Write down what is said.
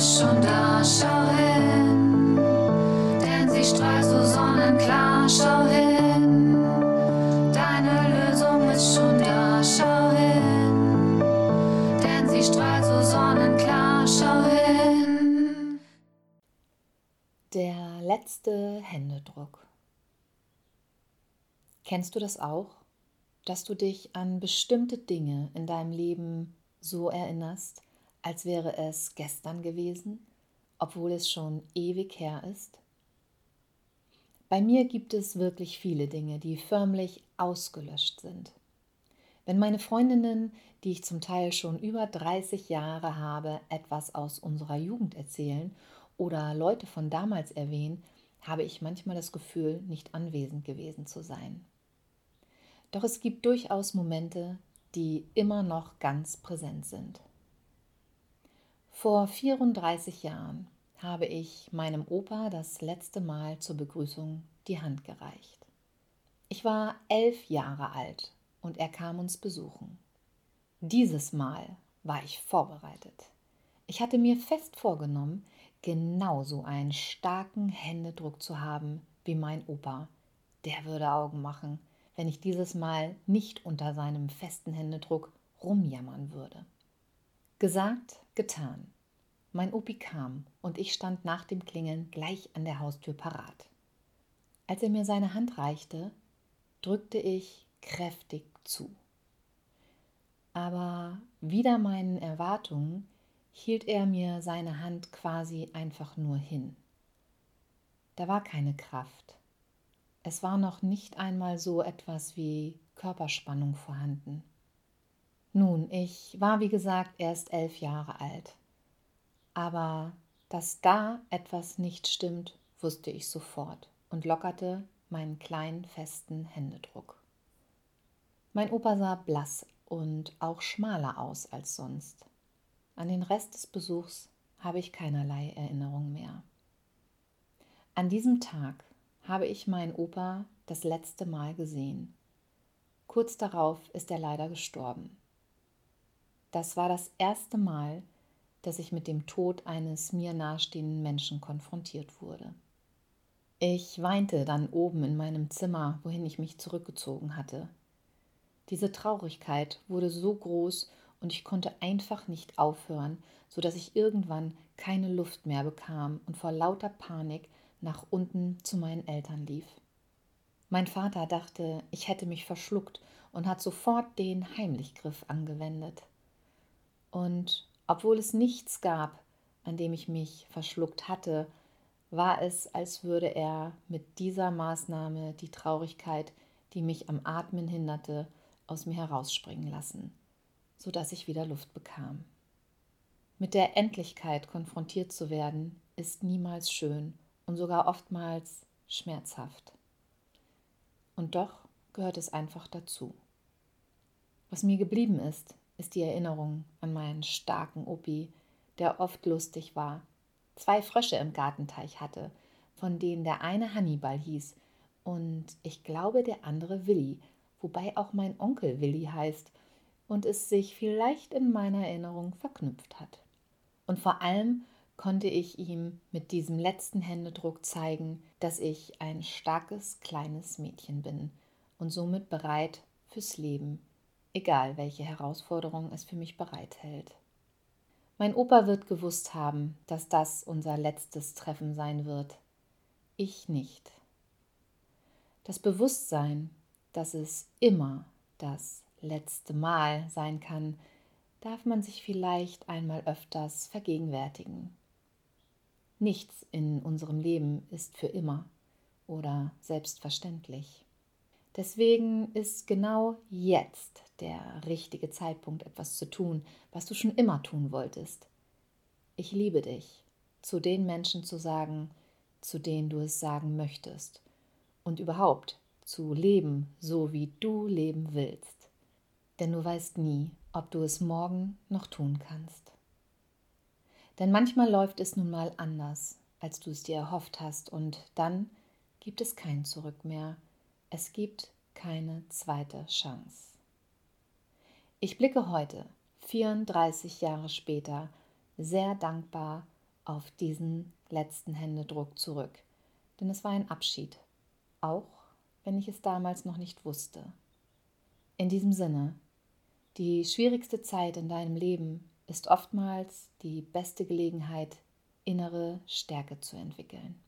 schon da, schau hin, denn sie strahlt so sonnenklar, schau hin, deine Lösung ist schon da, schau hin, denn sie strahlt so sonnenklar, schau hin. Der letzte Händedruck. Kennst du das auch, dass du dich an bestimmte Dinge in deinem Leben so erinnerst? Als wäre es gestern gewesen, obwohl es schon ewig her ist? Bei mir gibt es wirklich viele Dinge, die förmlich ausgelöscht sind. Wenn meine Freundinnen, die ich zum Teil schon über 30 Jahre habe, etwas aus unserer Jugend erzählen oder Leute von damals erwähnen, habe ich manchmal das Gefühl, nicht anwesend gewesen zu sein. Doch es gibt durchaus Momente, die immer noch ganz präsent sind. Vor 34 Jahren habe ich meinem Opa das letzte Mal zur Begrüßung die Hand gereicht. Ich war elf Jahre alt und er kam uns besuchen. Dieses Mal war ich vorbereitet. Ich hatte mir fest vorgenommen, genauso einen starken Händedruck zu haben wie mein Opa. Der würde Augen machen, wenn ich dieses Mal nicht unter seinem festen Händedruck rumjammern würde. Gesagt, getan. Mein Opi kam und ich stand nach dem Klingeln gleich an der Haustür parat. Als er mir seine Hand reichte, drückte ich kräftig zu. Aber wider meinen Erwartungen hielt er mir seine Hand quasi einfach nur hin. Da war keine Kraft, es war noch nicht einmal so etwas wie Körperspannung vorhanden. Nun, ich war wie gesagt erst elf Jahre alt. Aber dass da etwas nicht stimmt, wusste ich sofort und lockerte meinen kleinen festen Händedruck. Mein Opa sah blass und auch schmaler aus als sonst. An den Rest des Besuchs habe ich keinerlei Erinnerung mehr. An diesem Tag habe ich meinen Opa das letzte Mal gesehen. Kurz darauf ist er leider gestorben. Das war das erste Mal, dass ich mit dem Tod eines mir nahestehenden Menschen konfrontiert wurde. Ich weinte dann oben in meinem Zimmer, wohin ich mich zurückgezogen hatte. Diese Traurigkeit wurde so groß und ich konnte einfach nicht aufhören, so dass ich irgendwann keine Luft mehr bekam und vor lauter Panik nach unten zu meinen Eltern lief. Mein Vater dachte, ich hätte mich verschluckt und hat sofort den Heimlichgriff angewendet. Und obwohl es nichts gab, an dem ich mich verschluckt hatte, war es, als würde er mit dieser Maßnahme die Traurigkeit, die mich am Atmen hinderte, aus mir herausspringen lassen, so dass ich wieder Luft bekam. Mit der Endlichkeit konfrontiert zu werden, ist niemals schön und sogar oftmals schmerzhaft. Und doch gehört es einfach dazu. Was mir geblieben ist, ist die Erinnerung an meinen starken Opi, der oft lustig war, zwei Frösche im Gartenteich hatte, von denen der eine Hannibal hieß und ich glaube der andere Willi, wobei auch mein Onkel Willi heißt und es sich vielleicht in meiner Erinnerung verknüpft hat. Und vor allem konnte ich ihm mit diesem letzten Händedruck zeigen, dass ich ein starkes kleines Mädchen bin und somit bereit fürs Leben, egal welche Herausforderung es für mich bereithält. Mein Opa wird gewusst haben, dass das unser letztes Treffen sein wird. Ich nicht. Das Bewusstsein, dass es immer das letzte Mal sein kann, darf man sich vielleicht einmal öfters vergegenwärtigen. Nichts in unserem Leben ist für immer oder selbstverständlich. Deswegen ist genau jetzt der richtige Zeitpunkt, etwas zu tun, was du schon immer tun wolltest. Ich liebe dich, zu den Menschen zu sagen, zu denen du es sagen möchtest. Und überhaupt zu leben, so wie du leben willst. Denn du weißt nie, ob du es morgen noch tun kannst. Denn manchmal läuft es nun mal anders, als du es dir erhofft hast, und dann gibt es kein Zurück mehr. Es gibt keine zweite Chance. Ich blicke heute, 34 Jahre später, sehr dankbar auf diesen letzten Händedruck zurück, denn es war ein Abschied, auch wenn ich es damals noch nicht wusste. In diesem Sinne, die schwierigste Zeit in deinem Leben ist oftmals die beste Gelegenheit, innere Stärke zu entwickeln.